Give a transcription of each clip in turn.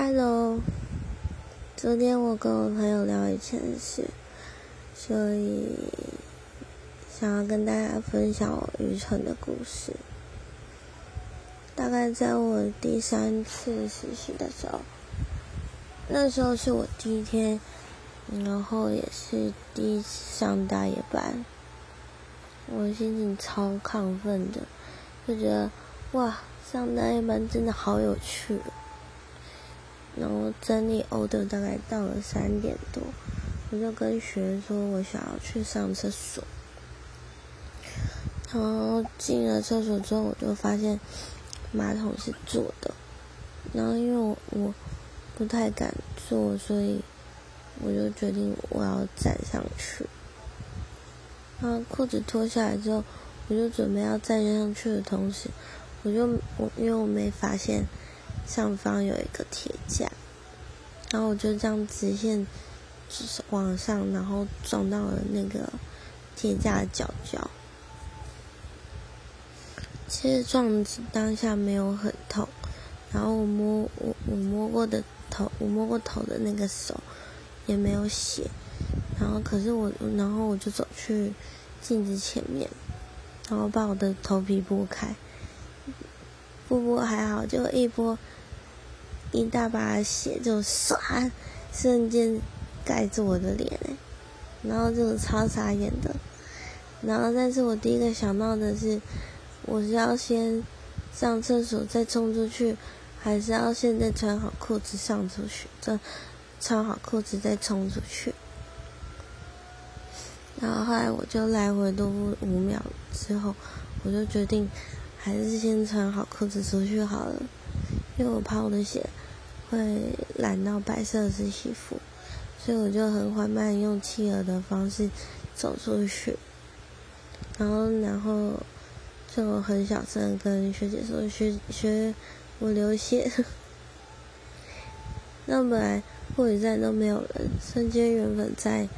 Hello，昨天我跟我朋友聊以前的事，所以想要跟大家分享我愚蠢的故事。大概在我第三次实习的时候，那时候是我第一天，然后也是第一次上大夜班，我心情超亢奋的，就觉得哇，上大夜班真的好有趣。然后整理 order 大概到了三点多，我就跟学说我想要去上厕所。然后进了厕所之后，我就发现马桶是坐的。然后因为我我不太敢坐，所以我就决定我要站上去。然后裤子脱下来之后，我就准备要站上去的同时，我就我因为我没发现。上方有一个铁架，然后我就这样直线往上，然后撞到了那个铁架的角角。其实撞当下没有很痛，然后我摸我我摸过的头，我摸过头的那个手也没有血。然后可是我，然后我就走去镜子前面，然后把我的头皮拨开，不拨还好，就一拨。一大把血就唰，瞬间盖住我的脸哎，然后就超傻眼的，然后但是我第一个想到的是，我是要先上厕所再冲出去，还是要现在穿好裤子上出去，再穿好裤子再冲出去？然后后来我就来回都五秒之后，我就决定还是先穿好裤子出去好了。因为我怕我的血会染到白色的西服，所以我就很缓慢用企鹅的方式走出去，然后然后就很小声跟学姐说：“学学，我流血。”那本来护理站都没有人，瞬间原本在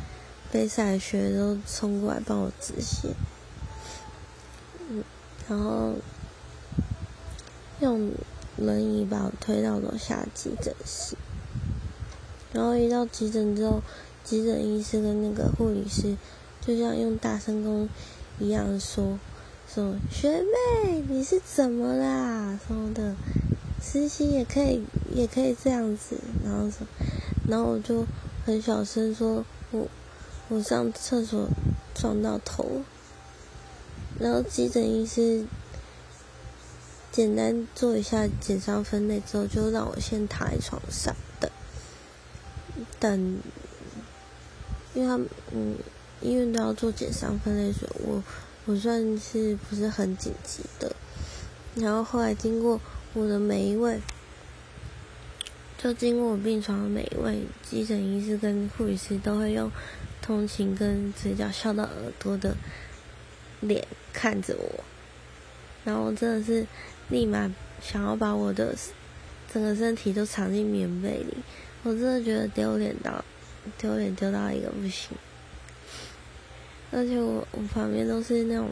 备赛学都冲过来帮我止血，嗯，然后用。轮椅把我推到楼下急诊室，然后一到急诊之后，急诊医师跟那个护理师就像用大声公一样说：“说学妹你是怎么啦？什么的，实习也可以也可以这样子。”然后说，然后我就很小声说：“我我上厕所撞到头。”然后急诊医师。简单做一下减伤分类之后，就让我先躺在床上等，等，因为他们嗯，医院都要做减伤分类，所以我我算是不是很紧急的。然后后来经过我的每一位，就经过我病床的每一位急诊医师跟护理师，都会用同情跟嘴角笑到耳朵的脸看着我，然后我真的是。立马想要把我的整个身体都藏进棉被里，我真的觉得丢脸到丢脸丢到一个不行。而且我我旁边都是那种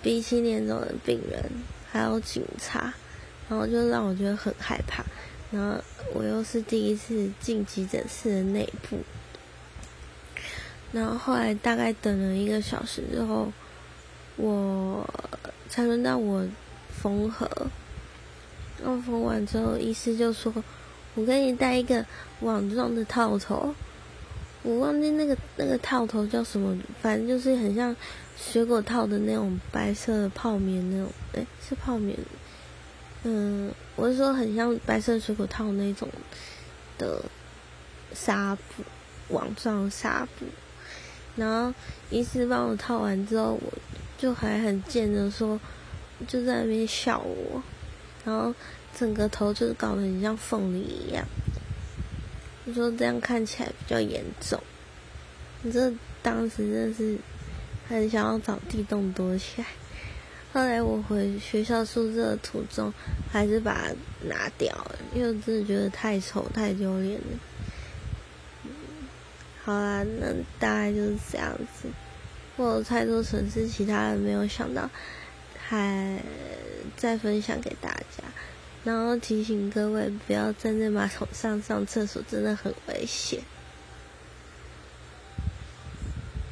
鼻青脸肿的病人，还有警察，然后就让我觉得很害怕。然后我又是第一次进急诊室的内部，然后后来大概等了一个小时之后，我才轮到我。缝合，然后缝完之后，医师就说：“我给你戴一个网状的套头，我忘记那个那个套头叫什么，反正就是很像水果套的那种白色的泡棉那种，哎，是泡棉，嗯，我是说很像白色水果套那种的纱布，网状纱布。然后医师帮我套完之后，我就还很贱的说。”就在那边笑我，然后整个头就是搞得很像凤梨一样。你说这样看起来比较严重，你这当时真的是很想要找地洞躲起来。后来我回学校宿舍的途中，还是把它拿掉了，因为真的觉得太丑太丢脸了。好啦，那大概就是这样子。我有太多城市，其他人没有想到。还再分享给大家，然后提醒各位不要站在马桶上上厕所，真的很危险。